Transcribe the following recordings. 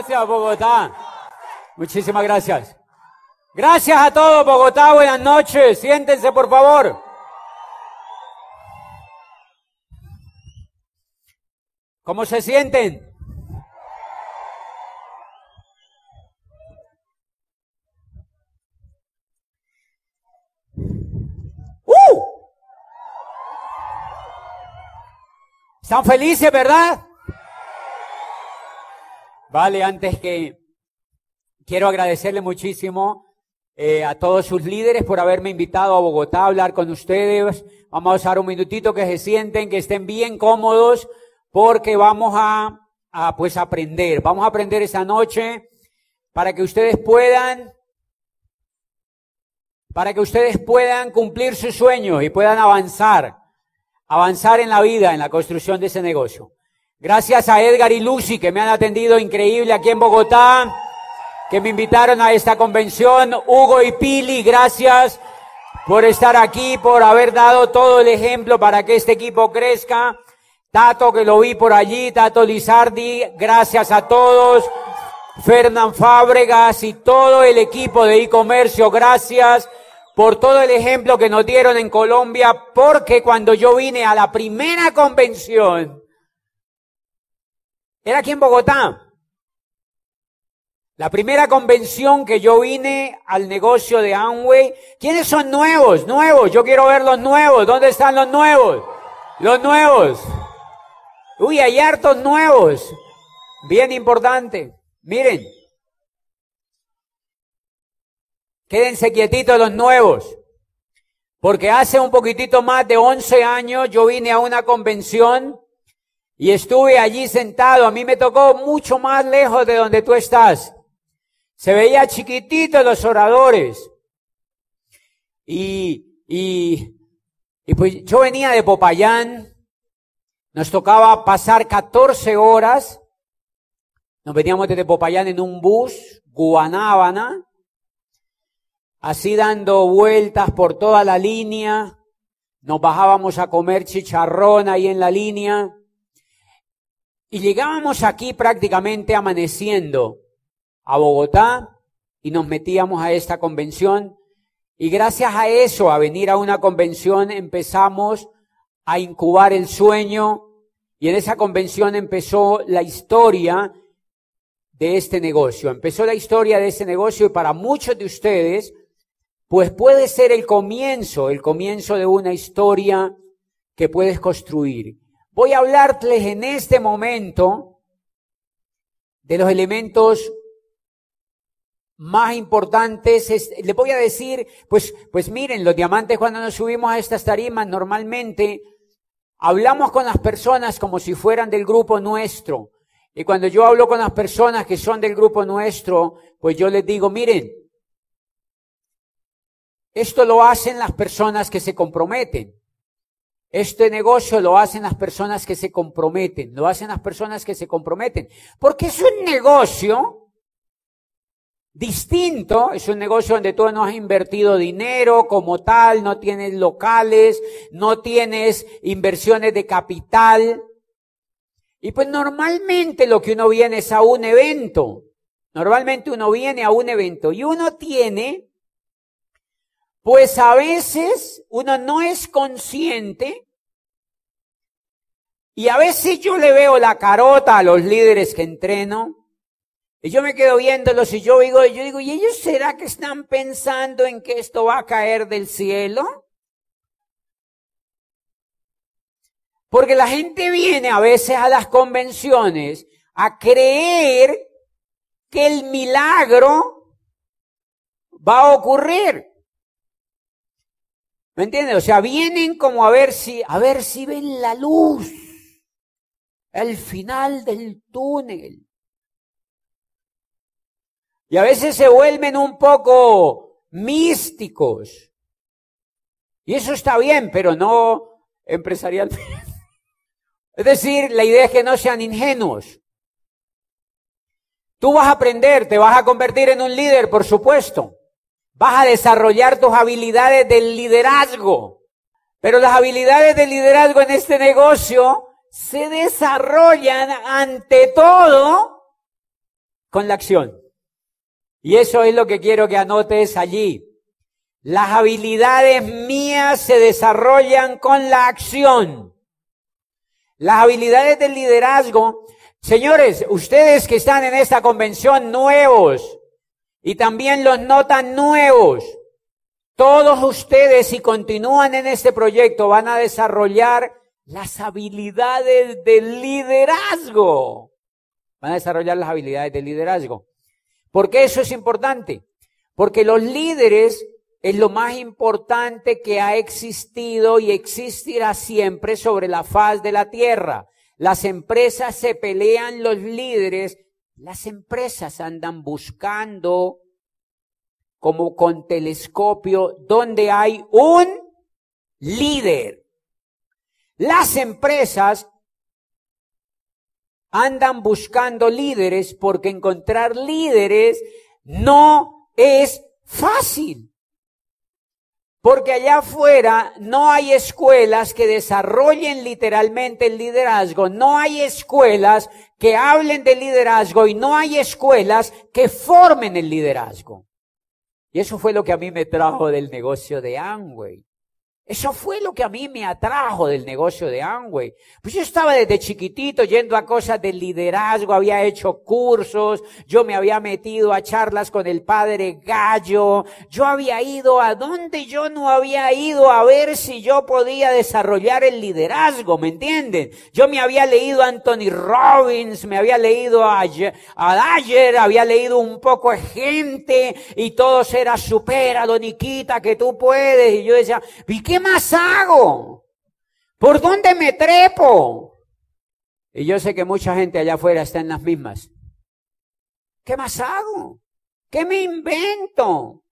Gracias, Bogotá. Muchísimas gracias. Gracias a todos, Bogotá. Buenas noches. Siéntense, por favor. ¿Cómo se sienten? ¡Uh! ¿Están felices, verdad? Vale, antes que quiero agradecerle muchísimo eh, a todos sus líderes por haberme invitado a Bogotá a hablar con ustedes. Vamos a usar un minutito que se sienten, que estén bien cómodos, porque vamos a, a pues aprender. Vamos a aprender esta noche para que ustedes puedan, para que ustedes puedan cumplir sus sueños y puedan avanzar, avanzar en la vida, en la construcción de ese negocio. Gracias a Edgar y Lucy que me han atendido increíble aquí en Bogotá, que me invitaron a esta convención. Hugo y Pili, gracias por estar aquí, por haber dado todo el ejemplo para que este equipo crezca. Tato, que lo vi por allí, Tato Lizardi, gracias a todos. Fernán Fábregas y todo el equipo de e-comercio, gracias por todo el ejemplo que nos dieron en Colombia, porque cuando yo vine a la primera convención, era aquí en Bogotá. La primera convención que yo vine al negocio de Amway. ¿Quiénes son nuevos? Nuevos. Yo quiero ver los nuevos. ¿Dónde están los nuevos? Los nuevos. Uy, hay hartos nuevos. Bien importante. Miren. Quédense quietitos los nuevos. Porque hace un poquitito más de 11 años yo vine a una convención y estuve allí sentado. A mí me tocó mucho más lejos de donde tú estás. Se veía chiquitito los oradores. Y, y, y pues yo venía de Popayán. Nos tocaba pasar 14 horas. Nos veníamos desde Popayán en un bus, Guanábana. Así dando vueltas por toda la línea. Nos bajábamos a comer chicharrón ahí en la línea. Y llegábamos aquí prácticamente amaneciendo a Bogotá y nos metíamos a esta convención. Y gracias a eso, a venir a una convención, empezamos a incubar el sueño y en esa convención empezó la historia de este negocio. Empezó la historia de este negocio y para muchos de ustedes, pues puede ser el comienzo, el comienzo de una historia que puedes construir. Voy a hablarles en este momento de los elementos más importantes. les voy a decir, pues, pues miren, los diamantes cuando nos subimos a estas tarimas normalmente hablamos con las personas como si fueran del grupo nuestro. Y cuando yo hablo con las personas que son del grupo nuestro, pues yo les digo, miren, esto lo hacen las personas que se comprometen. Este negocio lo hacen las personas que se comprometen, lo hacen las personas que se comprometen, porque es un negocio distinto, es un negocio donde tú no has invertido dinero como tal, no tienes locales, no tienes inversiones de capital. Y pues normalmente lo que uno viene es a un evento. Normalmente uno viene a un evento y uno tiene pues a veces uno no es consciente y a veces yo le veo la carota a los líderes que entreno y yo me quedo viéndolos y yo digo, yo digo, ¿y ellos será que están pensando en que esto va a caer del cielo? Porque la gente viene a veces a las convenciones a creer que el milagro va a ocurrir. ¿Me entiendes? O sea, vienen como a ver si, a ver si ven la luz, el final del túnel. Y a veces se vuelven un poco místicos. Y eso está bien, pero no empresarialmente. Es decir, la idea es que no sean ingenuos. Tú vas a aprender, te vas a convertir en un líder, por supuesto. Vas a desarrollar tus habilidades del liderazgo. Pero las habilidades del liderazgo en este negocio se desarrollan ante todo con la acción. Y eso es lo que quiero que anotes allí. Las habilidades mías se desarrollan con la acción. Las habilidades del liderazgo, señores, ustedes que están en esta convención nuevos y también los notan nuevos, todos ustedes si continúan en este proyecto van a desarrollar las habilidades del liderazgo. Van a desarrollar las habilidades del liderazgo. ¿Por qué eso es importante? Porque los líderes es lo más importante que ha existido y existirá siempre sobre la faz de la tierra. Las empresas se pelean los líderes, las empresas andan buscando como con telescopio donde hay un líder. Las empresas andan buscando líderes porque encontrar líderes no es fácil. Porque allá afuera no hay escuelas que desarrollen literalmente el liderazgo, no hay escuelas que hablen de liderazgo y no hay escuelas que formen el liderazgo. Y eso fue lo que a mí me trajo del negocio de Amway. Eso fue lo que a mí me atrajo del negocio de Amway. Pues yo estaba desde chiquitito yendo a cosas de liderazgo, había hecho cursos, yo me había metido a charlas con el padre Gallo, yo había ido a donde yo no había ido a ver si yo podía desarrollar el liderazgo, ¿me entienden? Yo me había leído a Anthony Robbins, me había leído a, a Dyer, había leído un poco de gente y todos era supera, Doniquita, que tú puedes. Y yo decía, ¿y qué más hago? ¿Por dónde me trepo? Y yo sé que mucha gente allá afuera está en las mismas. ¿Qué más hago? ¿Qué me invento?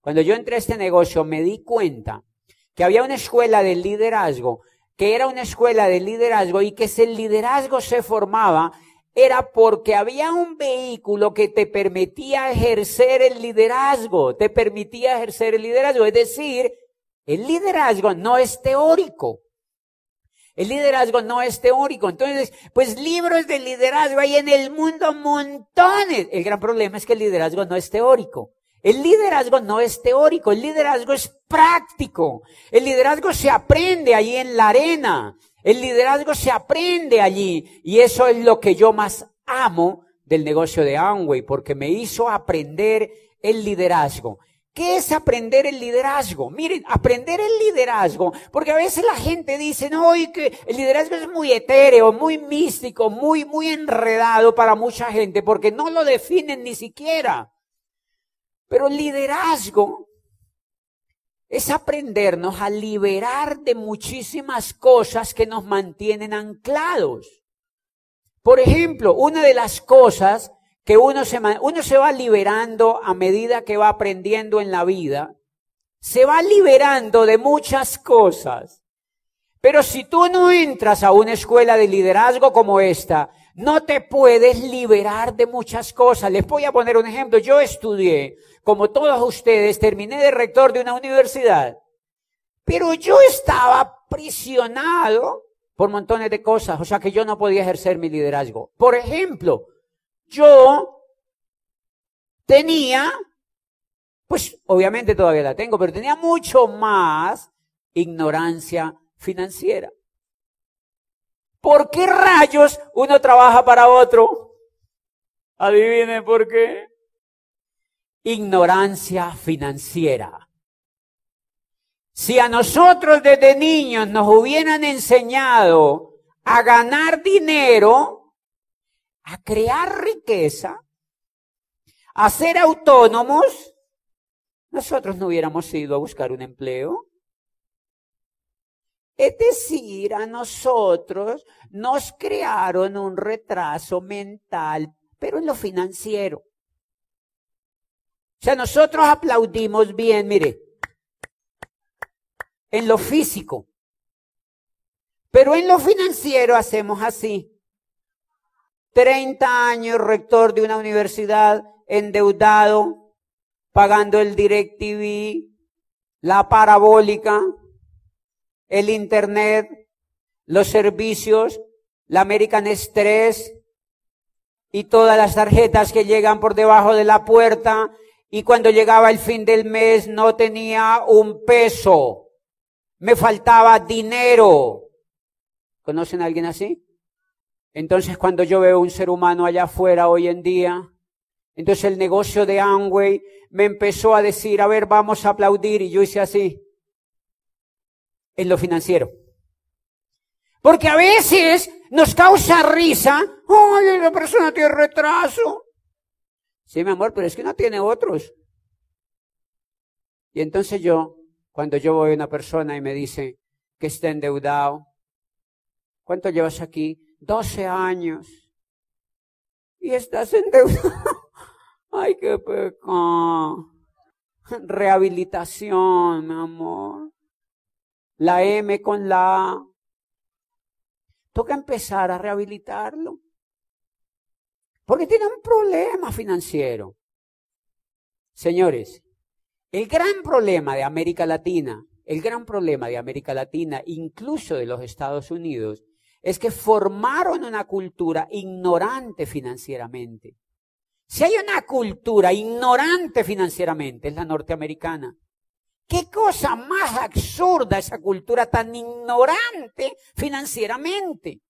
Cuando yo entré a este negocio me di cuenta que había una escuela de liderazgo, que era una escuela de liderazgo y que el liderazgo se formaba era porque había un vehículo que te permitía ejercer el liderazgo, te permitía ejercer el liderazgo, es decir, el liderazgo no es teórico. El liderazgo no es teórico. Entonces, pues libros de liderazgo hay en el mundo montones. El gran problema es que el liderazgo no es teórico. El liderazgo no es teórico, el liderazgo es práctico. El liderazgo se aprende allí en la arena. El liderazgo se aprende allí. Y eso es lo que yo más amo del negocio de Amway, porque me hizo aprender el liderazgo. ¿Qué es aprender el liderazgo? Miren, aprender el liderazgo, porque a veces la gente dice, no, y que el liderazgo es muy etéreo, muy místico, muy, muy enredado para mucha gente, porque no lo definen ni siquiera. Pero el liderazgo es aprendernos a liberar de muchísimas cosas que nos mantienen anclados. Por ejemplo, una de las cosas que uno se, uno se va liberando a medida que va aprendiendo en la vida, se va liberando de muchas cosas. Pero si tú no entras a una escuela de liderazgo como esta, no te puedes liberar de muchas cosas. Les voy a poner un ejemplo. Yo estudié, como todos ustedes, terminé de rector de una universidad, pero yo estaba prisionado por montones de cosas, o sea que yo no podía ejercer mi liderazgo. Por ejemplo, yo tenía, pues obviamente todavía la tengo, pero tenía mucho más ignorancia financiera. ¿Por qué rayos uno trabaja para otro? Adivinen por qué. Ignorancia financiera. Si a nosotros desde niños nos hubieran enseñado a ganar dinero, a crear riqueza, a ser autónomos, nosotros no hubiéramos ido a buscar un empleo. Es decir, a nosotros nos crearon un retraso mental, pero en lo financiero. O sea, nosotros aplaudimos bien, mire, en lo físico, pero en lo financiero hacemos así. 30 años rector de una universidad endeudado, pagando el DirecTV, la parabólica, el Internet, los servicios, la American Express, y todas las tarjetas que llegan por debajo de la puerta y cuando llegaba el fin del mes no tenía un peso. Me faltaba dinero. ¿Conocen a alguien así? Entonces cuando yo veo un ser humano allá afuera hoy en día, entonces el negocio de Amway me empezó a decir, a ver, vamos a aplaudir y yo hice así. En lo financiero. Porque a veces nos causa risa, ay, la persona tiene retraso. Sí, mi amor, pero es que no tiene otros. Y entonces yo, cuando yo voy a una persona y me dice que está endeudado, ¿cuánto llevas aquí? 12 años. Y estás endeudado. Ay, qué pecado. Rehabilitación, mi amor. La M con la A. Toca empezar a rehabilitarlo. Porque tiene un problema financiero. Señores, el gran problema de América Latina, el gran problema de América Latina, incluso de los Estados Unidos, es que formaron una cultura ignorante financieramente. Si hay una cultura ignorante financieramente, es la norteamericana. ¿Qué cosa más absurda esa cultura tan ignorante financieramente?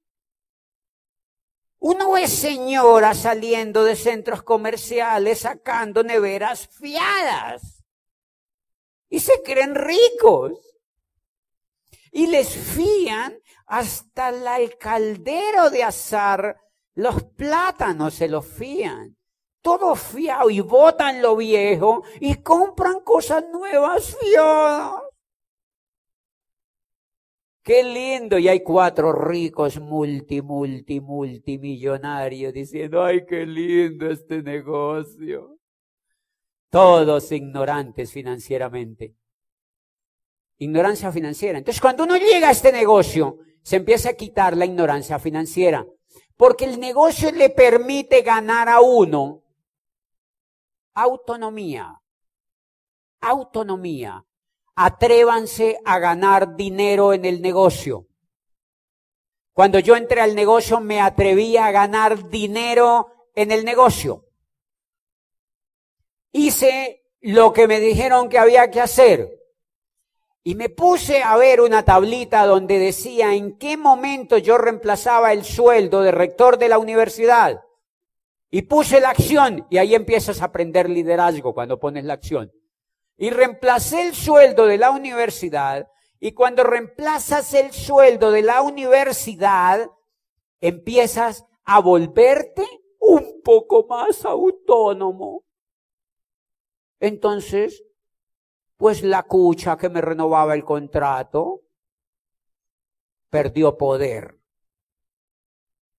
Uno ve señoras saliendo de centros comerciales sacando neveras fiadas y se creen ricos y les fían hasta el caldero de azar, los plátanos se los fían todo fiado y botan lo viejo y compran cosas nuevas fiadas. Qué lindo. Y hay cuatro ricos multi, multi, multimillonarios diciendo, ay, qué lindo este negocio. Todos ignorantes financieramente. Ignorancia financiera. Entonces, cuando uno llega a este negocio, se empieza a quitar la ignorancia financiera. Porque el negocio le permite ganar a uno autonomía. Autonomía. Atrévanse a ganar dinero en el negocio. Cuando yo entré al negocio me atreví a ganar dinero en el negocio. Hice lo que me dijeron que había que hacer. Y me puse a ver una tablita donde decía en qué momento yo reemplazaba el sueldo de rector de la universidad. Y puse la acción y ahí empiezas a aprender liderazgo cuando pones la acción. Y reemplacé el sueldo de la universidad y cuando reemplazas el sueldo de la universidad, empiezas a volverte un poco más autónomo. Entonces, pues la cucha que me renovaba el contrato perdió poder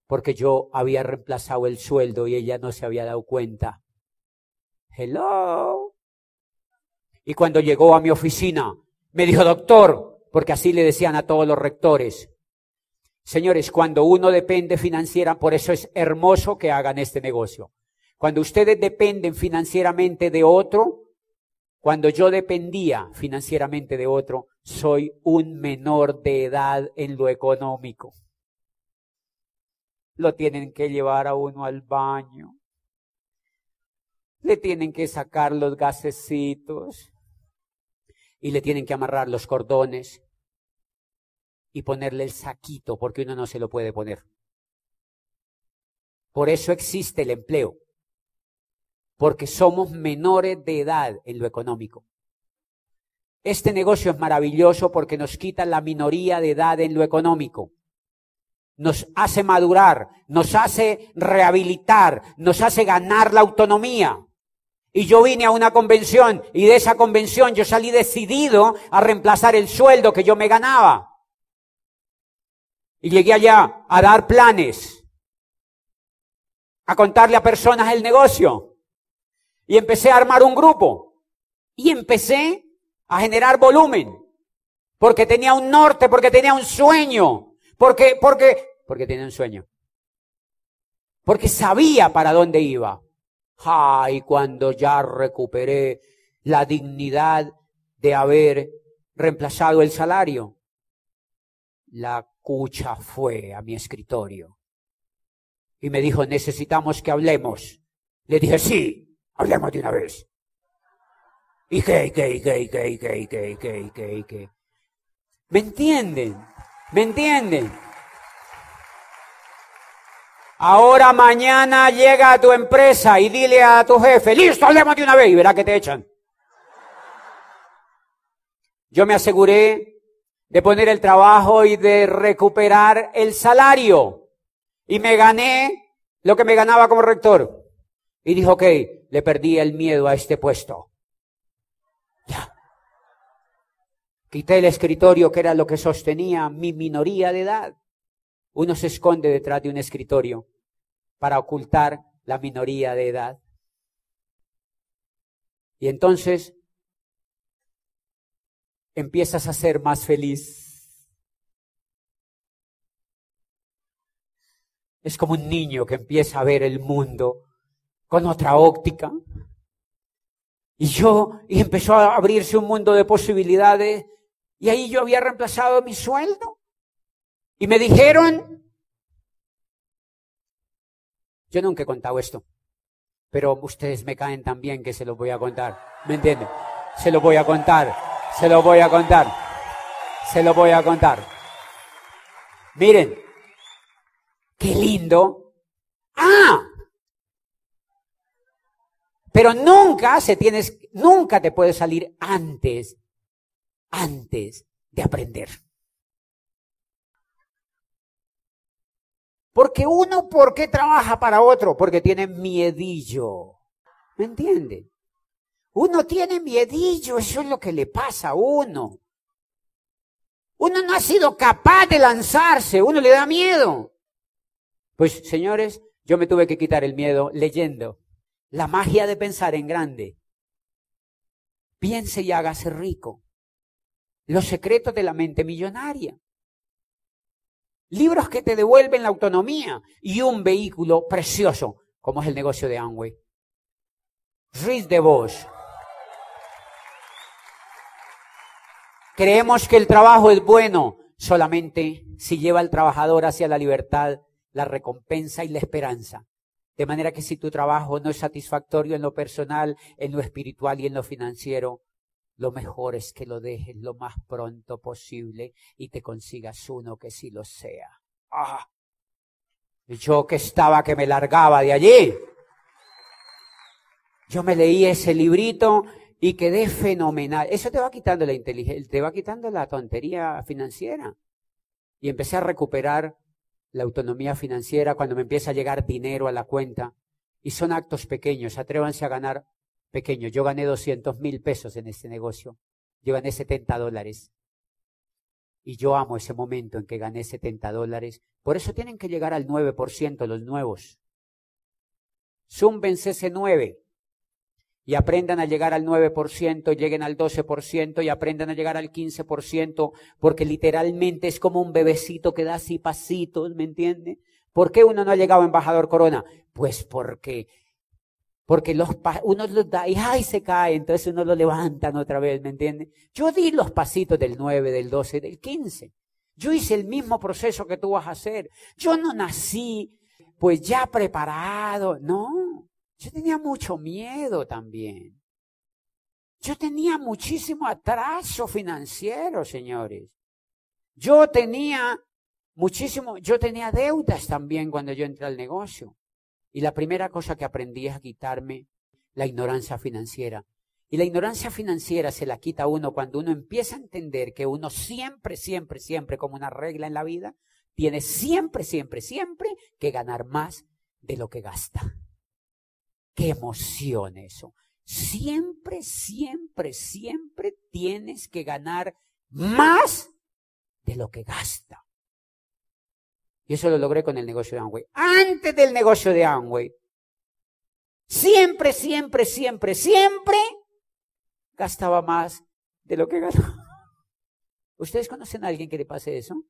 porque yo había reemplazado el sueldo y ella no se había dado cuenta. Hello. Y cuando llegó a mi oficina, me dijo, doctor, porque así le decían a todos los rectores, señores, cuando uno depende financiera, por eso es hermoso que hagan este negocio. Cuando ustedes dependen financieramente de otro, cuando yo dependía financieramente de otro, soy un menor de edad en lo económico. Lo tienen que llevar a uno al baño, le tienen que sacar los gasecitos. Y le tienen que amarrar los cordones y ponerle el saquito porque uno no se lo puede poner. Por eso existe el empleo, porque somos menores de edad en lo económico. Este negocio es maravilloso porque nos quita la minoría de edad en lo económico nos hace madurar, nos hace rehabilitar, nos hace ganar la autonomía. Y yo vine a una convención y de esa convención yo salí decidido a reemplazar el sueldo que yo me ganaba. Y llegué allá a dar planes, a contarle a personas el negocio. Y empecé a armar un grupo. Y empecé a generar volumen. Porque tenía un norte, porque tenía un sueño. Porque, porque porque tenía un sueño. Porque sabía para dónde iba. Ay, cuando ya recuperé la dignidad de haber reemplazado el salario, la cucha fue a mi escritorio. Y me dijo, necesitamos que hablemos. Le dije, sí, hablemos de una vez. Y qué, y qué, y qué, y qué, y qué, qué, qué, qué, qué. ¿Me entienden? ¿Me entienden? Ahora mañana llega a tu empresa y dile a tu jefe, listo, hablemos de una vez y verá que te echan. Yo me aseguré de poner el trabajo y de recuperar el salario. Y me gané lo que me ganaba como rector. Y dijo, ok, le perdí el miedo a este puesto. Ya. Quité el escritorio que era lo que sostenía mi minoría de edad. Uno se esconde detrás de un escritorio para ocultar la minoría de edad. Y entonces empiezas a ser más feliz. Es como un niño que empieza a ver el mundo con otra óptica. Y yo, y empezó a abrirse un mundo de posibilidades. Y ahí yo había reemplazado mi sueldo. Y me dijeron, yo nunca he contado esto, pero ustedes me caen tan bien que se los voy a contar. ¿Me entienden? Se lo voy a contar. Se lo voy a contar. Se lo voy a contar. Miren, qué lindo. Ah, pero nunca se tienes, nunca te puedes salir antes, antes de aprender. Porque uno, ¿por qué trabaja para otro? Porque tiene miedillo. ¿Me entiende? Uno tiene miedillo, eso es lo que le pasa a uno. Uno no ha sido capaz de lanzarse, uno le da miedo. Pues señores, yo me tuve que quitar el miedo leyendo la magia de pensar en grande. Piense y hágase rico. Los secretos de la mente millonaria. Libros que te devuelven la autonomía y un vehículo precioso, como es el negocio de Amway. Read de voz. Creemos que el trabajo es bueno solamente si lleva al trabajador hacia la libertad, la recompensa y la esperanza. De manera que si tu trabajo no es satisfactorio en lo personal, en lo espiritual y en lo financiero, lo mejor es que lo dejes lo más pronto posible y te consigas uno que sí lo sea. Ah, yo que estaba que me largaba de allí. Yo me leí ese librito y quedé fenomenal. Eso te va quitando la inteligencia, te va quitando la tontería financiera. Y empecé a recuperar la autonomía financiera cuando me empieza a llegar dinero a la cuenta. Y son actos pequeños, atrévanse a ganar pequeño. Yo gané 200 mil pesos en este negocio. Yo gané 70 dólares. Y yo amo ese momento en que gané 70 dólares. Por eso tienen que llegar al 9% los nuevos. Zúmbense ese 9 y aprendan a llegar al 9%, lleguen al 12% y aprendan a llegar al 15%, porque literalmente es como un bebecito que da así pasitos, ¿me entiende? ¿Por qué uno no ha llegado a embajador corona? Pues porque porque los uno los da y ay se cae, entonces uno lo levantan otra vez, ¿me entiende? Yo di los pasitos del 9, del 12, del 15. Yo hice el mismo proceso que tú vas a hacer. Yo no nací pues ya preparado, no. Yo tenía mucho miedo también. Yo tenía muchísimo atraso financiero, señores. Yo tenía muchísimo, yo tenía deudas también cuando yo entré al negocio. Y la primera cosa que aprendí es a quitarme la ignorancia financiera. Y la ignorancia financiera se la quita uno cuando uno empieza a entender que uno siempre, siempre, siempre, como una regla en la vida, tiene siempre, siempre, siempre que ganar más de lo que gasta. Qué emoción eso. Siempre, siempre, siempre tienes que ganar más de lo que gasta. Y eso lo logré con el negocio de Amway. Antes del negocio de Amway, siempre, siempre, siempre, siempre gastaba más de lo que ganaba. ¿Ustedes conocen a alguien que le pase eso?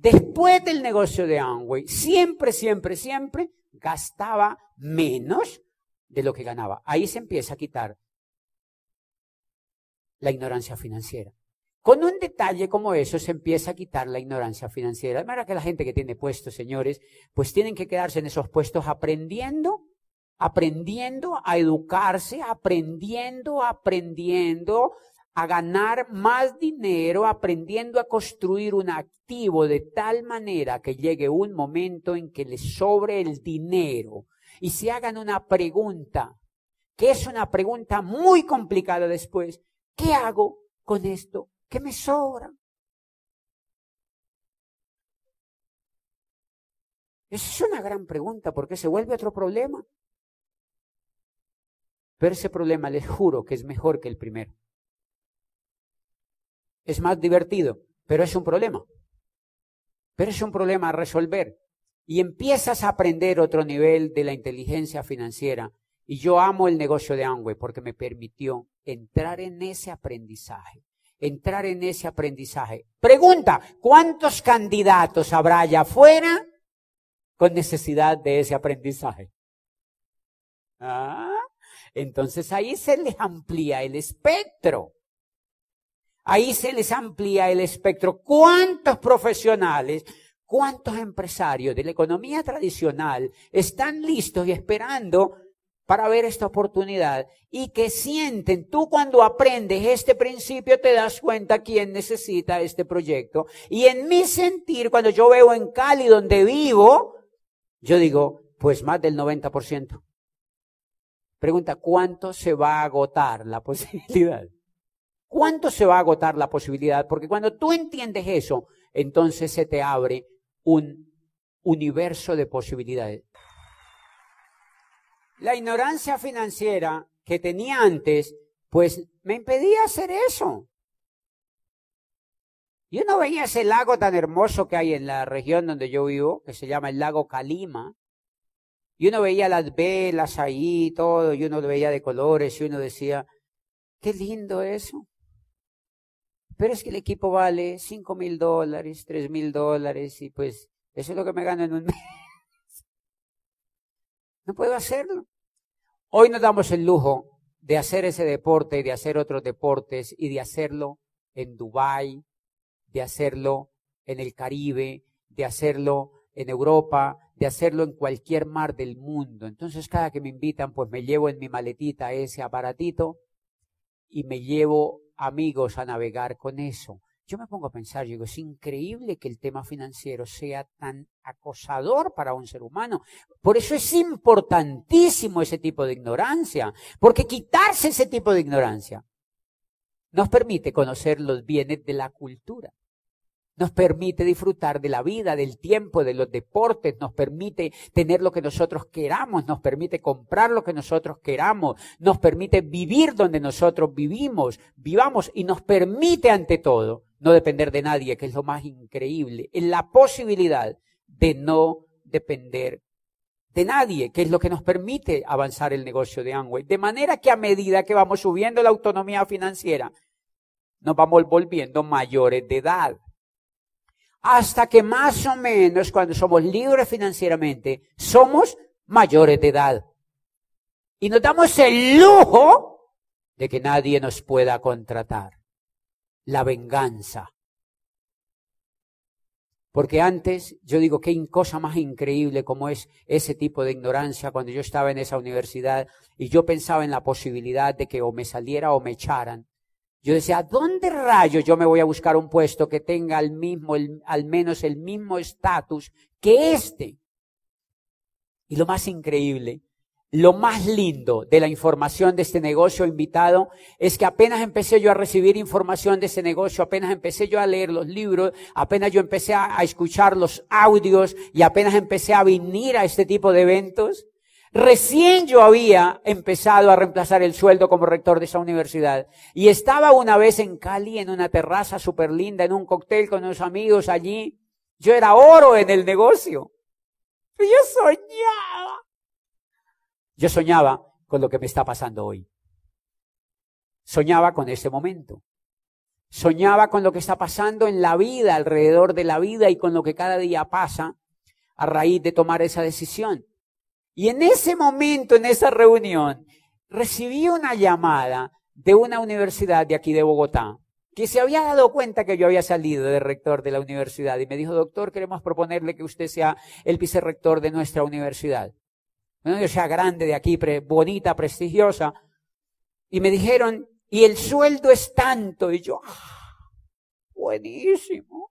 Después del negocio de Amway, siempre, siempre, siempre gastaba menos de lo que ganaba. Ahí se empieza a quitar la ignorancia financiera. Con un detalle como eso se empieza a quitar la ignorancia financiera. De manera que la gente que tiene puestos, señores, pues tienen que quedarse en esos puestos aprendiendo, aprendiendo a educarse, aprendiendo, aprendiendo a ganar más dinero, aprendiendo a construir un activo de tal manera que llegue un momento en que les sobre el dinero y se hagan una pregunta, que es una pregunta muy complicada después. ¿Qué hago con esto ¿Qué me sobra? Esa es una gran pregunta porque se vuelve otro problema. Pero ese problema les juro que es mejor que el primero. Es más divertido, pero es un problema. Pero es un problema a resolver. Y empiezas a aprender otro nivel de la inteligencia financiera. Y yo amo el negocio de Amway porque me permitió entrar en ese aprendizaje entrar en ese aprendizaje. Pregunta, ¿cuántos candidatos habrá allá afuera con necesidad de ese aprendizaje? Ah, entonces ahí se les amplía el espectro. Ahí se les amplía el espectro. ¿Cuántos profesionales, cuántos empresarios de la economía tradicional están listos y esperando para ver esta oportunidad y que sienten, tú cuando aprendes este principio te das cuenta quién necesita este proyecto. Y en mi sentir, cuando yo veo en Cali donde vivo, yo digo, pues más del 90%. Pregunta, ¿cuánto se va a agotar la posibilidad? ¿Cuánto se va a agotar la posibilidad? Porque cuando tú entiendes eso, entonces se te abre un universo de posibilidades. La ignorancia financiera que tenía antes, pues me impedía hacer eso. Yo no veía ese lago tan hermoso que hay en la región donde yo vivo, que se llama el lago Calima. Y uno veía las velas ahí, todo, y uno lo veía de colores, y uno decía, qué lindo eso. Pero es que el equipo vale cinco mil dólares, tres mil dólares, y pues eso es lo que me gano en un mes. No puedo hacerlo. Hoy nos damos el lujo de hacer ese deporte, de hacer otros deportes y de hacerlo en Dubái, de hacerlo en el Caribe, de hacerlo en Europa, de hacerlo en cualquier mar del mundo. Entonces cada que me invitan, pues me llevo en mi maletita ese aparatito y me llevo amigos a navegar con eso yo me pongo a pensar, digo, es increíble que el tema financiero sea tan acosador para un ser humano. Por eso es importantísimo ese tipo de ignorancia, porque quitarse ese tipo de ignorancia nos permite conocer los bienes de la cultura. Nos permite disfrutar de la vida, del tiempo, de los deportes, nos permite tener lo que nosotros queramos, nos permite comprar lo que nosotros queramos, nos permite vivir donde nosotros vivimos, vivamos y nos permite ante todo no depender de nadie, que es lo más increíble, en la posibilidad de no depender de nadie, que es lo que nos permite avanzar el negocio de Amway. De manera que a medida que vamos subiendo la autonomía financiera, nos vamos volviendo mayores de edad. Hasta que más o menos cuando somos libres financieramente, somos mayores de edad. Y nos damos el lujo de que nadie nos pueda contratar la venganza. Porque antes, yo digo, qué cosa más increíble como es ese tipo de ignorancia cuando yo estaba en esa universidad y yo pensaba en la posibilidad de que o me saliera o me echaran. Yo decía, ¿dónde rayos yo me voy a buscar un puesto que tenga al mismo, al menos el mismo estatus que este? Y lo más increíble lo más lindo de la información de este negocio invitado es que apenas empecé yo a recibir información de ese negocio, apenas empecé yo a leer los libros, apenas yo empecé a, escuchar los audios y apenas empecé a venir a este tipo de eventos, recién yo había empezado a reemplazar el sueldo como rector de esa universidad y estaba una vez en Cali en una terraza súper linda, en un cóctel con unos amigos allí. Yo era oro en el negocio. Yo soñaba yo soñaba con lo que me está pasando hoy. Soñaba con ese momento. Soñaba con lo que está pasando en la vida, alrededor de la vida y con lo que cada día pasa a raíz de tomar esa decisión. Y en ese momento, en esa reunión, recibí una llamada de una universidad de aquí de Bogotá, que se había dado cuenta que yo había salido de rector de la universidad y me dijo, doctor, queremos proponerle que usted sea el vicerrector de nuestra universidad. Una universidad grande de aquí, bonita, prestigiosa. Y me dijeron, y el sueldo es tanto. Y yo, ah, buenísimo.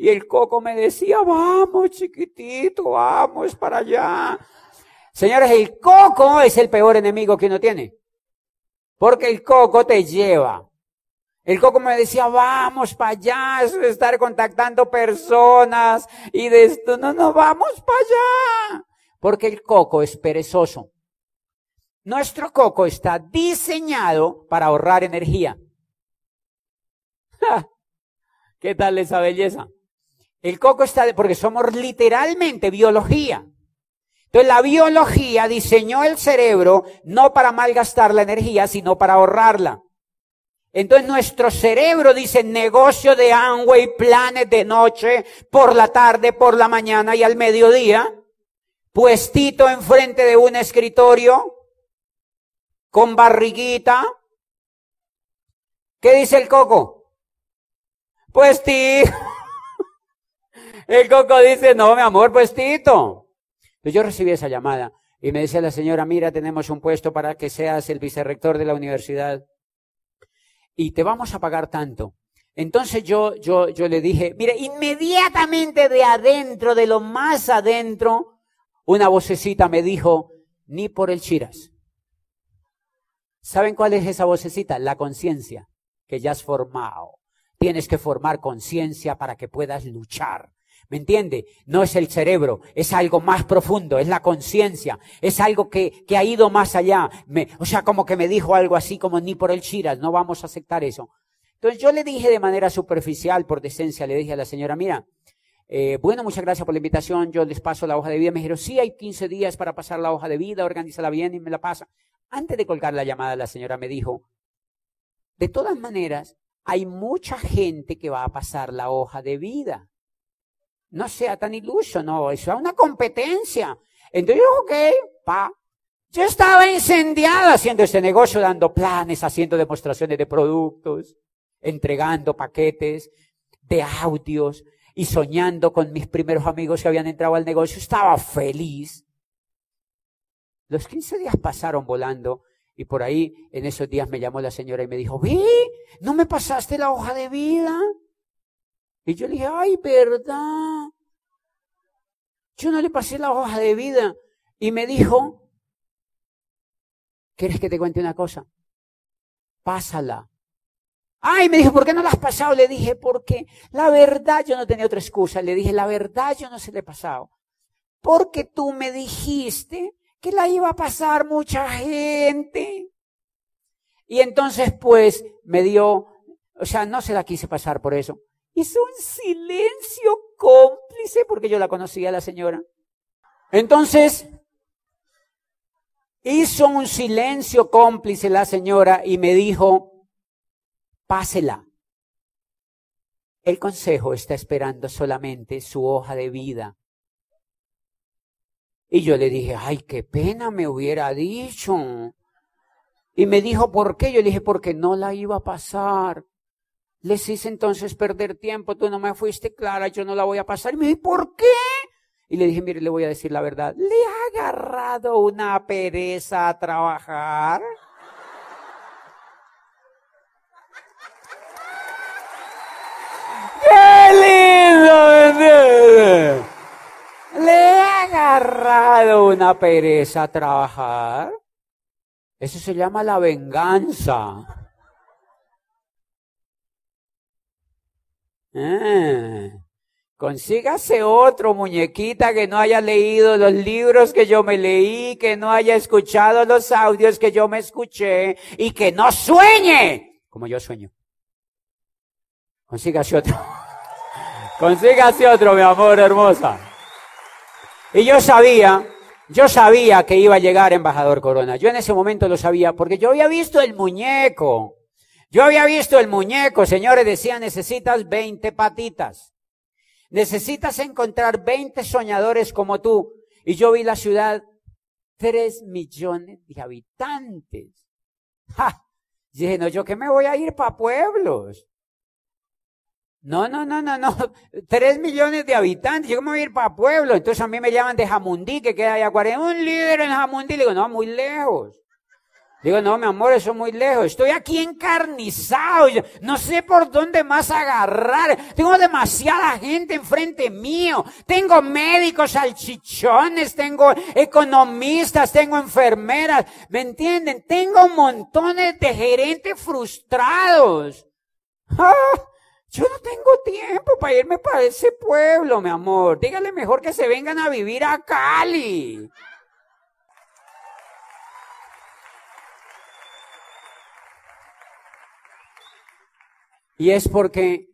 Y el coco me decía, vamos chiquitito, vamos para allá. Señores, el coco es el peor enemigo que uno tiene. Porque el coco te lleva. El coco me decía, vamos para allá, eso de estar contactando personas y de esto, no, no, vamos para allá. Porque el coco es perezoso. Nuestro coco está diseñado para ahorrar energía. ¿Qué tal esa belleza? El coco está, porque somos literalmente biología. Entonces la biología diseñó el cerebro no para malgastar la energía, sino para ahorrarla. Entonces nuestro cerebro dice negocio de Amway, planes de noche, por la tarde, por la mañana y al mediodía, puestito enfrente de un escritorio, con barriguita. ¿Qué dice el coco? Puestito. El coco dice, no, mi amor, puestito. Entonces yo recibí esa llamada y me decía la señora, mira, tenemos un puesto para que seas el vicerrector de la universidad y te vamos a pagar tanto. Entonces yo, yo, yo le dije, mire, inmediatamente de adentro, de lo más adentro, una vocecita me dijo, ni por el chiras. ¿Saben cuál es esa vocecita? La conciencia que ya has formado. Tienes que formar conciencia para que puedas luchar. ¿Me entiende? No es el cerebro, es algo más profundo, es la conciencia, es algo que, que, ha ido más allá. Me, o sea, como que me dijo algo así como ni por el chiras, no vamos a aceptar eso. Entonces yo le dije de manera superficial, por decencia, le dije a la señora, mira, eh, bueno, muchas gracias por la invitación, yo les paso la hoja de vida. Me dijeron, sí, hay 15 días para pasar la hoja de vida, organízala bien y me la pasa. Antes de colgar la llamada, la señora me dijo, de todas maneras, hay mucha gente que va a pasar la hoja de vida no sea tan iluso, no, eso es una competencia. Entonces yo, ok, pa. Yo estaba incendiada haciendo ese negocio, dando planes, haciendo demostraciones de productos, entregando paquetes de audios y soñando con mis primeros amigos que habían entrado al negocio. Estaba feliz. Los 15 días pasaron volando y por ahí en esos días me llamó la señora y me dijo, vi, ¿no me pasaste la hoja de vida? Y yo le dije, ay, verdad. Yo no le pasé la hoja de vida. Y me dijo, ¿quieres que te cuente una cosa? Pásala. Ay, me dijo, ¿por qué no la has pasado? Le dije, porque la verdad yo no tenía otra excusa. Le dije, la verdad yo no se le he pasado. Porque tú me dijiste que la iba a pasar mucha gente. Y entonces, pues, me dio, o sea, no se la quise pasar por eso. Hizo un silencio cómplice porque yo la conocía la señora. Entonces, hizo un silencio cómplice la señora y me dijo, pásela. El consejo está esperando solamente su hoja de vida. Y yo le dije, ay, qué pena me hubiera dicho. Y me dijo, ¿por qué? Yo le dije, porque no la iba a pasar. Les hice entonces perder tiempo, tú no me fuiste clara, yo no la voy a pasar. Y me dije, ¿por qué? Y le dije, mire, le voy a decir la verdad. ¿Le ha agarrado una pereza a trabajar? ¡Qué lindo! ¿Le ha agarrado una pereza a trabajar? Eso se llama la venganza. Ah, consígase otro muñequita que no haya leído los libros que yo me leí, que no haya escuchado los audios que yo me escuché y que no sueñe como yo sueño. Consígase otro. Consígase otro, mi amor hermosa. Y yo sabía, yo sabía que iba a llegar embajador Corona. Yo en ese momento lo sabía porque yo había visto el muñeco. Yo había visto el muñeco, señores, decía, necesitas 20 patitas. Necesitas encontrar 20 soñadores como tú. Y yo vi la ciudad, 3 millones de habitantes. ¡Ja! Dije, no, yo que me voy a ir para pueblos. No, no, no, no, no. Tres millones de habitantes. Yo me voy a ir para pueblos. Entonces a mí me llaman de Jamundí, que queda allá 40. Un líder en Jamundí. Le digo, no, muy lejos. Digo, no, mi amor, eso es muy lejos. Estoy aquí encarnizado. No sé por dónde más agarrar. Tengo demasiada gente enfrente mío. Tengo médicos salchichones, tengo economistas, tengo enfermeras. ¿Me entienden? Tengo montones de gerentes frustrados. ¡Ah! Yo no tengo tiempo para irme para ese pueblo, mi amor. Dígale mejor que se vengan a vivir a Cali. Y es porque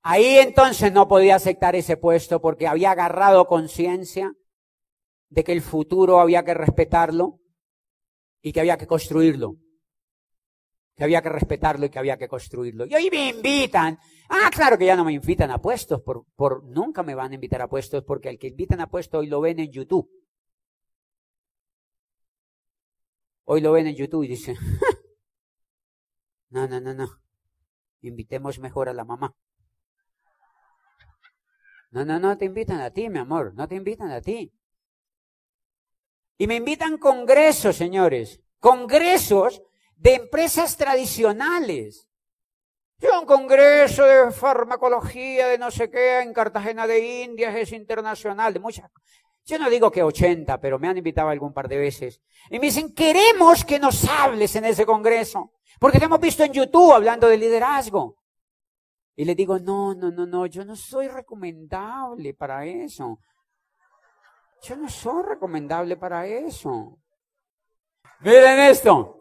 ahí entonces no podía aceptar ese puesto porque había agarrado conciencia de que el futuro había que respetarlo y que había que construirlo. Que había que respetarlo y que había que construirlo. Y hoy me invitan. Ah, claro que ya no me invitan a puestos, por, por nunca me van a invitar a puestos porque el que invitan a puestos hoy lo ven en YouTube. Hoy lo ven en YouTube y dicen, No, no, no, no. Invitemos mejor a la mamá. No, no, no te invitan a ti, mi amor. No te invitan a ti. Y me invitan congresos, señores. Congresos de empresas tradicionales. Yo un congreso de farmacología de no sé qué en Cartagena de Indias es internacional, de muchas yo no digo que 80, pero me han invitado algún par de veces. Y me dicen, queremos que nos hables en ese congreso. Porque te hemos visto en YouTube hablando de liderazgo. Y le digo, no, no, no, no, yo no soy recomendable para eso. Yo no soy recomendable para eso. Miren esto.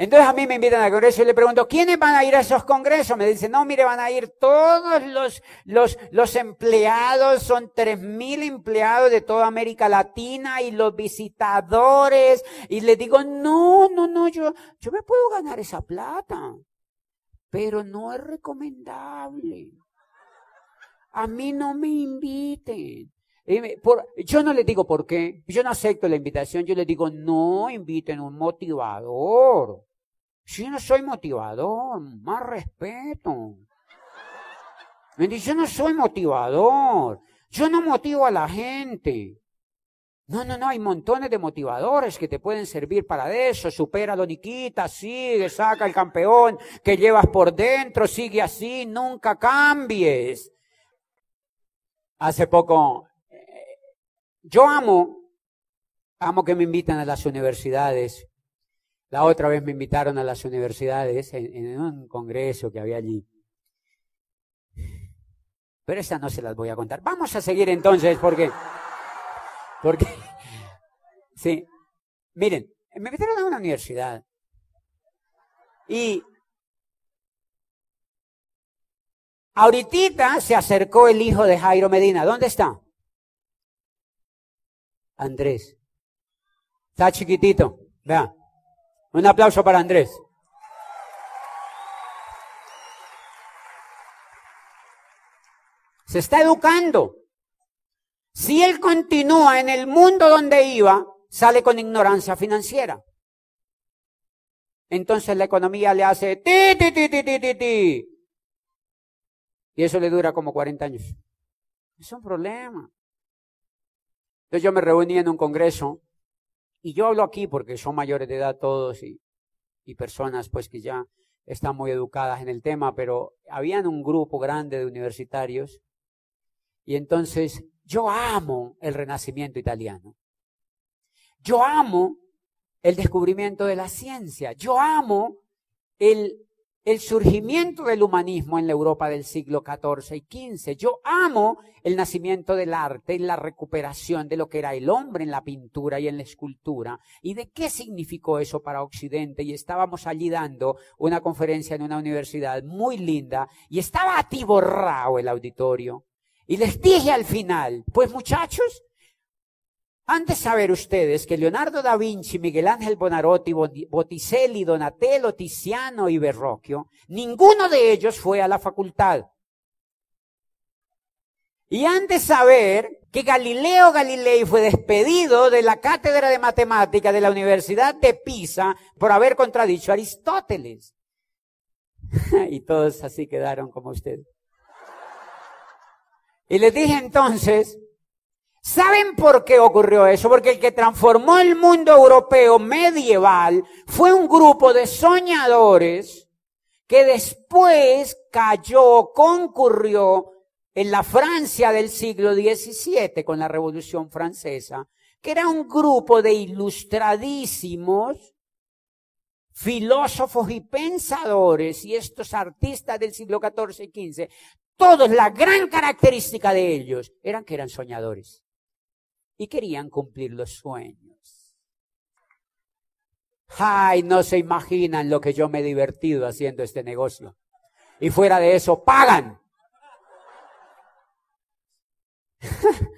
Entonces a mí me invitan al congreso y le pregunto, ¿quiénes van a ir a esos congresos? Me dicen, no, mire, van a ir todos los, los, los empleados, son tres mil empleados de toda América Latina y los visitadores. Y le digo, no, no, no, yo, yo me puedo ganar esa plata, pero no es recomendable. A mí no me inviten. yo no les digo por qué, yo no acepto la invitación, yo les digo, no inviten un motivador. Si yo no soy motivador, más respeto. Yo no soy motivador. Yo no motivo a la gente. No, no, no, hay montones de motivadores que te pueden servir para eso. Supera Niquita, sigue, saca el campeón que llevas por dentro, sigue así, nunca cambies. Hace poco, eh, yo amo, amo que me invitan a las universidades la otra vez me invitaron a las universidades en, un congreso que había allí. Pero esa no se las voy a contar. Vamos a seguir entonces porque, porque, sí, miren, me invitaron a una universidad y ahorita se acercó el hijo de Jairo Medina. ¿Dónde está? Andrés. Está chiquitito. Vea. Un aplauso para Andrés. Se está educando. Si él continúa en el mundo donde iba, sale con ignorancia financiera. Entonces la economía le hace ti, ti, ti, ti, ti, ti. Y eso le dura como 40 años. Es un problema. Entonces yo me reuní en un congreso y yo hablo aquí porque son mayores de edad todos y, personas pues que ya están muy educadas en el tema, pero habían un grupo grande de universitarios y entonces yo amo el renacimiento italiano. Yo amo el descubrimiento de la ciencia. Yo amo el el surgimiento del humanismo en la Europa del siglo XIV y XV. Yo amo el nacimiento del arte y la recuperación de lo que era el hombre en la pintura y en la escultura y de qué significó eso para Occidente. Y estábamos allí dando una conferencia en una universidad muy linda y estaba atiborrado el auditorio. Y les dije al final, pues muchachos, antes saber ustedes que Leonardo da Vinci, Miguel Ángel Bonarotti, Botticelli, Donatello, Tiziano y Verrocchio, ninguno de ellos fue a la facultad. Y antes saber que Galileo Galilei fue despedido de la cátedra de matemática de la Universidad de Pisa por haber contradicho a Aristóteles. y todos así quedaron como usted. Y les dije entonces, ¿saben por qué ocurrió eso? Porque el que transformó el mundo europeo medieval fue un grupo de soñadores que después cayó, concurrió en la Francia del siglo XVII con la Revolución Francesa, que era un grupo de ilustradísimos filósofos y pensadores y estos artistas del siglo XIV y XV, todos, la gran característica de ellos eran que eran soñadores y querían cumplir los sueños. Ay, no se imaginan lo que yo me he divertido haciendo este negocio. Y fuera de eso, pagan.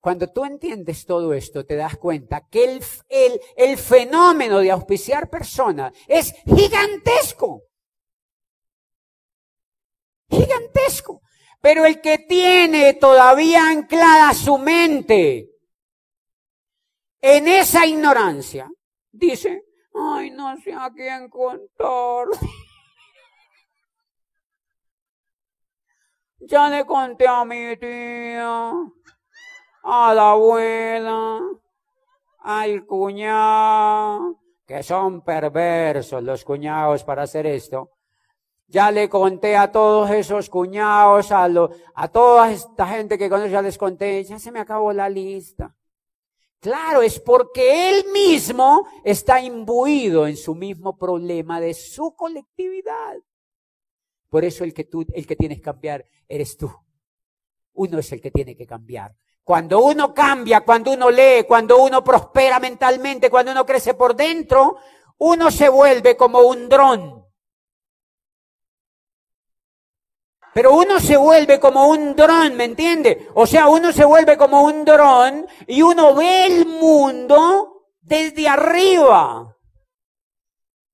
Cuando tú entiendes todo esto, te das cuenta que el, el, el fenómeno de auspiciar personas es gigantesco. Gigantesco. Pero el que tiene todavía anclada su mente en esa ignorancia, dice, ay, no sé a quién contar. Ya le conté a mi tía, a la abuela, al cuñado, que son perversos los cuñados para hacer esto. Ya le conté a todos esos cuñados, a, a toda esta gente que conoce, ya les conté, ya se me acabó la lista. Claro, es porque él mismo está imbuido en su mismo problema de su colectividad. Por eso el que tú, el que tienes que cambiar eres tú. Uno es el que tiene que cambiar. Cuando uno cambia, cuando uno lee, cuando uno prospera mentalmente, cuando uno crece por dentro, uno se vuelve como un dron. Pero uno se vuelve como un dron, ¿me entiende? O sea, uno se vuelve como un dron y uno ve el mundo desde arriba.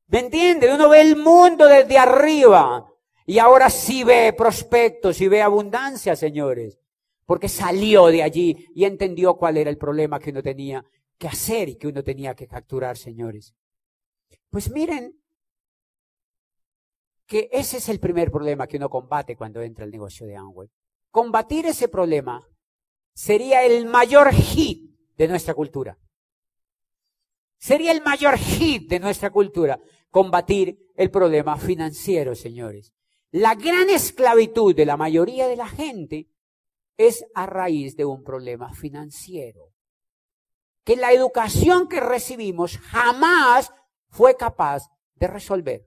¿Me entiende? Uno ve el mundo desde arriba. Y ahora sí ve prospectos y ve abundancia, señores. Porque salió de allí y entendió cuál era el problema que uno tenía que hacer y que uno tenía que capturar, señores. Pues miren, que ese es el primer problema que uno combate cuando entra al negocio de Amway. Combatir ese problema sería el mayor hit de nuestra cultura. Sería el mayor hit de nuestra cultura, combatir el problema financiero, señores. La gran esclavitud de la mayoría de la gente es a raíz de un problema financiero. Que la educación que recibimos jamás fue capaz de resolver.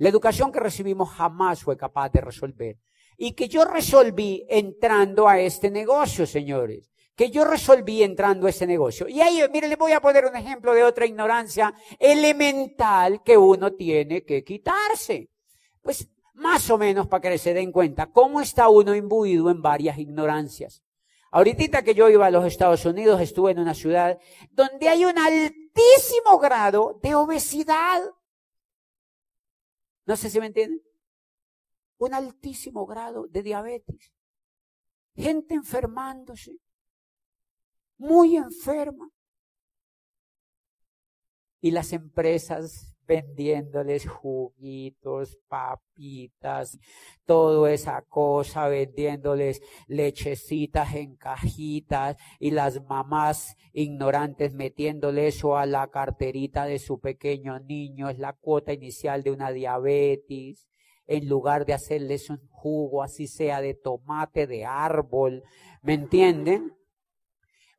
La educación que recibimos jamás fue capaz de resolver. Y que yo resolví entrando a este negocio, señores. Que yo resolví entrando a ese negocio. Y ahí, mire, le voy a poner un ejemplo de otra ignorancia elemental que uno tiene que quitarse. Pues más o menos para que se den cuenta cómo está uno imbuido en varias ignorancias. Ahorita que yo iba a los Estados Unidos, estuve en una ciudad donde hay un altísimo grado de obesidad. No sé si me entienden. Un altísimo grado de diabetes. Gente enfermándose. Muy enferma. Y las empresas vendiéndoles juguitos, papitas, toda esa cosa, vendiéndoles lechecitas en cajitas y las mamás ignorantes metiéndole eso a la carterita de su pequeño niño, es la cuota inicial de una diabetes en lugar de hacerles un jugo, así sea de tomate, de árbol, ¿me entienden?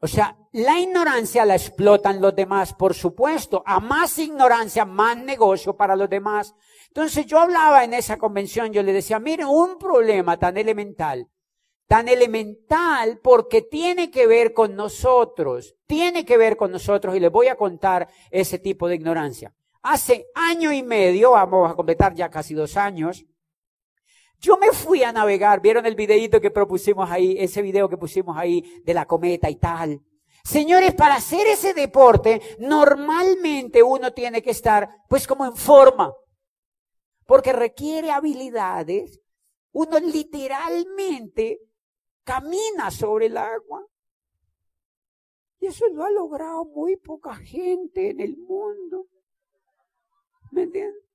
O sea, la ignorancia la explotan los demás, por supuesto. A más ignorancia, más negocio para los demás. Entonces yo hablaba en esa convención, yo le decía, miren, un problema tan elemental, tan elemental porque tiene que ver con nosotros, tiene que ver con nosotros y les voy a contar ese tipo de ignorancia. Hace año y medio, vamos a completar ya casi dos años, yo me fui a navegar, vieron el videito que propusimos ahí, ese video que pusimos ahí de la cometa y tal. Señores, para hacer ese deporte, normalmente uno tiene que estar, pues como en forma, porque requiere habilidades Uno literalmente camina sobre el agua. Y eso lo ha logrado muy poca gente en el mundo. ¿Me entiendes?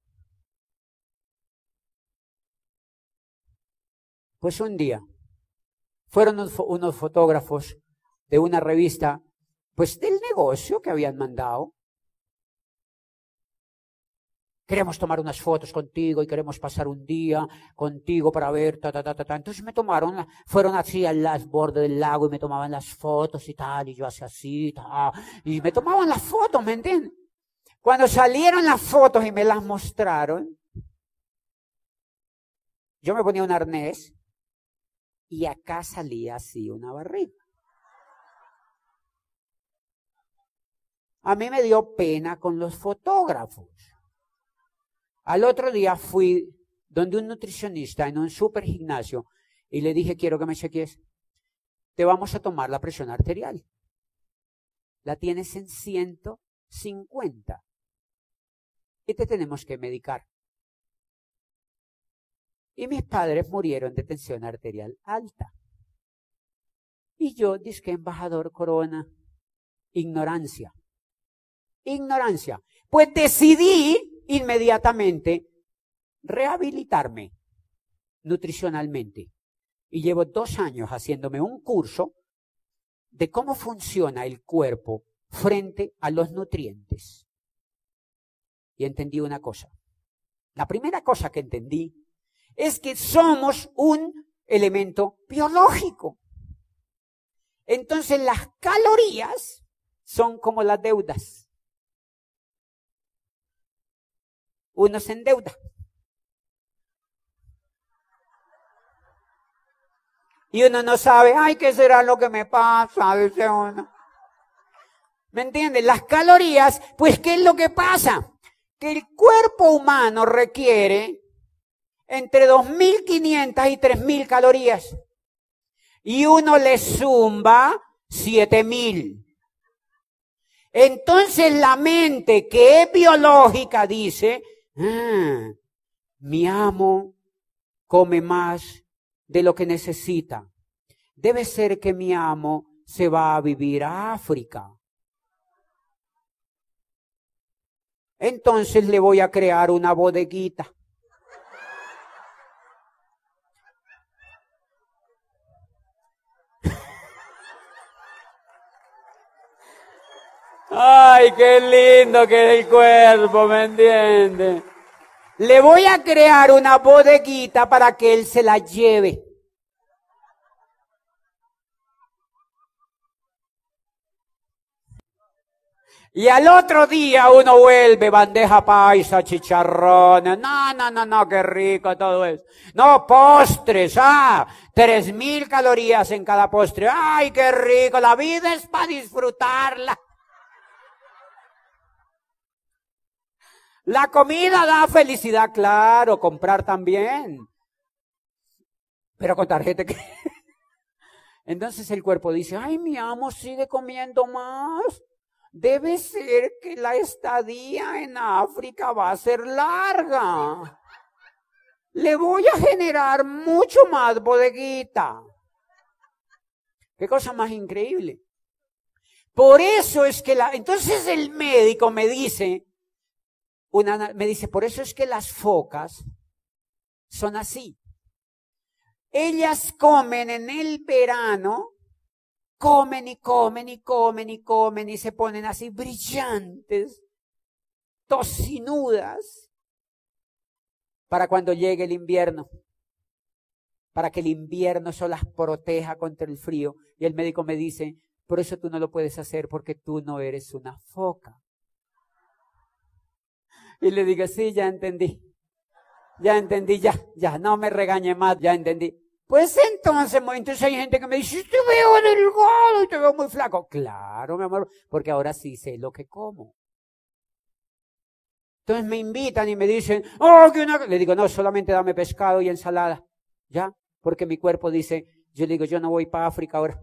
Pues un día fueron unos fotógrafos de una revista, pues del negocio que habían mandado. Queremos tomar unas fotos contigo y queremos pasar un día contigo para ver, ta, ta, ta, ta, Entonces me tomaron, fueron así al borde del lago y me tomaban las fotos y tal, y yo hacía así, ta, y me tomaban las fotos, ¿me entiendes? Cuando salieron las fotos y me las mostraron, yo me ponía un arnés y acá salía así una barriga. A mí me dio pena con los fotógrafos. Al otro día fui donde un nutricionista en un super gimnasio y le dije, quiero que me cheques. Te vamos a tomar la presión arterial. La tienes en 150. Y te tenemos que medicar. Y mis padres murieron de tensión arterial alta. Y yo, disque embajador Corona, ignorancia. Ignorancia. Pues decidí inmediatamente rehabilitarme nutricionalmente. Y llevo dos años haciéndome un curso de cómo funciona el cuerpo frente a los nutrientes. Y entendí una cosa. La primera cosa que entendí es que somos un elemento biológico. Entonces las calorías son como las deudas. Uno se endeuda. Y uno no sabe, ay, ¿qué será lo que me pasa? Dice uno. ¿Me entiendes? Las calorías, pues, ¿qué es lo que pasa? Que el cuerpo humano requiere entre 2.500 y 3.000 calorías. Y uno le zumba 7.000. Entonces la mente que es biológica dice, ah, mi amo come más de lo que necesita. Debe ser que mi amo se va a vivir a África. Entonces le voy a crear una bodeguita. Ay, qué lindo que el cuerpo, ¿me entiende? Le voy a crear una bodeguita para que él se la lleve. Y al otro día uno vuelve, bandeja paisa, chicharrones. No, no, no, no, qué rico todo eso. No, postres, ah, tres mil calorías en cada postre. Ay, qué rico, la vida es para disfrutarla. La comida da felicidad, claro, comprar también. Pero con tarjeta que... Entonces el cuerpo dice, ay, mi amo sigue comiendo más. Debe ser que la estadía en África va a ser larga. Le voy a generar mucho más bodeguita. Qué cosa más increíble. Por eso es que la... Entonces el médico me dice, me dice, por eso es que las focas son así. Ellas comen en el verano, comen y comen y comen y comen y se ponen así brillantes, tocinudas, para cuando llegue el invierno, para que el invierno eso las proteja contra el frío. Y el médico me dice, por eso tú no lo puedes hacer porque tú no eres una foca. Y le digo, sí, ya entendí. Ya entendí, ya, ya, no me regañe más, ya entendí. Pues entonces, entonces hay gente que me dice, te veo delgado y te veo muy flaco. Claro, mi amor, porque ahora sí sé lo que como. Entonces me invitan y me dicen, oh, que una... Le digo, no, solamente dame pescado y ensalada. ¿Ya? Porque mi cuerpo dice, yo digo, yo no voy para África ahora.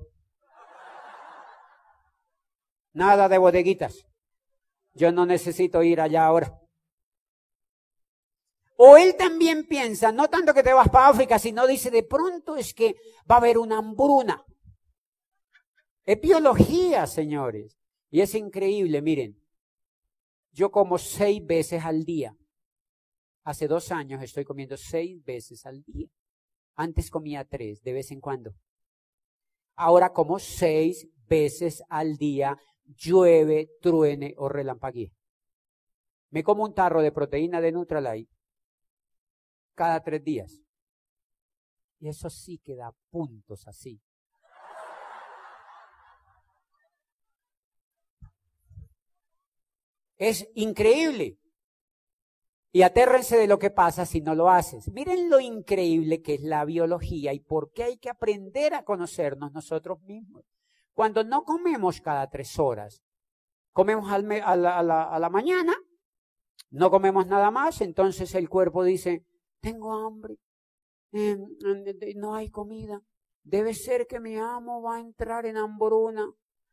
Nada de bodeguitas. Yo no necesito ir allá ahora. O él también piensa, no tanto que te vas para África, sino dice, de pronto es que va a haber una hambruna. Es biología, señores. Y es increíble, miren. Yo como seis veces al día. Hace dos años estoy comiendo seis veces al día. Antes comía tres, de vez en cuando. Ahora como seis veces al día, llueve, truene o relampaguee. Me como un tarro de proteína de Nutrilite cada tres días. Y eso sí que da puntos así. Es increíble. Y atérrense de lo que pasa si no lo haces. Miren lo increíble que es la biología y por qué hay que aprender a conocernos nosotros mismos. Cuando no comemos cada tres horas, comemos a, la, a la mañana, no comemos nada más, entonces el cuerpo dice, tengo hambre, em, no hay comida, debe ser que mi amo va a entrar en hambruna,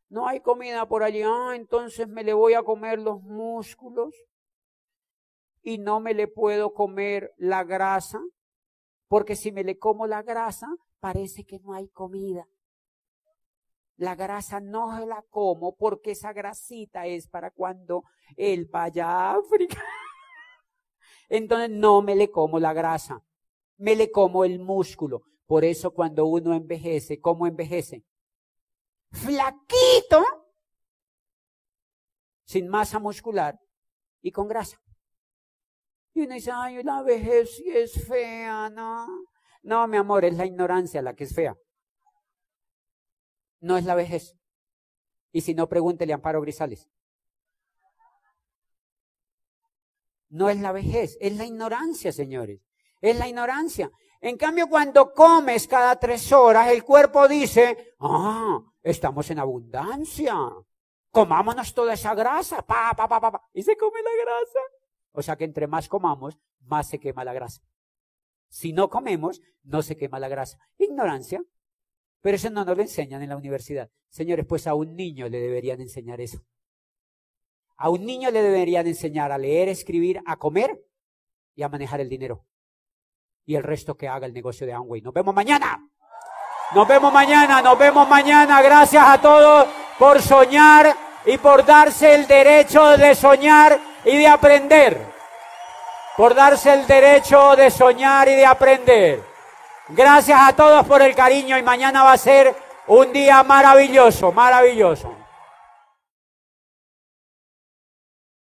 no hay comida por allí, ah, entonces me le voy a comer los músculos y no me le puedo comer la grasa, porque si me le como la grasa, parece que no hay comida. La grasa no se la como porque esa grasita es para cuando él vaya a África. Entonces no me le como la grasa, me le como el músculo. Por eso cuando uno envejece, ¿cómo envejece? Flaquito, sin masa muscular y con grasa. Y uno dice, ay, la vejez sí es fea, no. No, mi amor, es la ignorancia la que es fea. No es la vejez. Y si no, pregúntele a Amparo Grisales. No es la vejez, es la ignorancia, señores. Es la ignorancia. En cambio, cuando comes cada tres horas, el cuerpo dice, ah, estamos en abundancia. Comámonos toda esa grasa, pa, pa, pa, pa, pa. Y se come la grasa. O sea que entre más comamos, más se quema la grasa. Si no comemos, no se quema la grasa. Ignorancia. Pero eso no nos lo enseñan en la universidad. Señores, pues a un niño le deberían enseñar eso. A un niño le deberían enseñar a leer, escribir, a comer y a manejar el dinero. Y el resto que haga el negocio de Amway. Nos vemos mañana. Nos vemos mañana, nos vemos mañana. Gracias a todos por soñar y por darse el derecho de soñar y de aprender. Por darse el derecho de soñar y de aprender. Gracias a todos por el cariño y mañana va a ser un día maravilloso, maravilloso.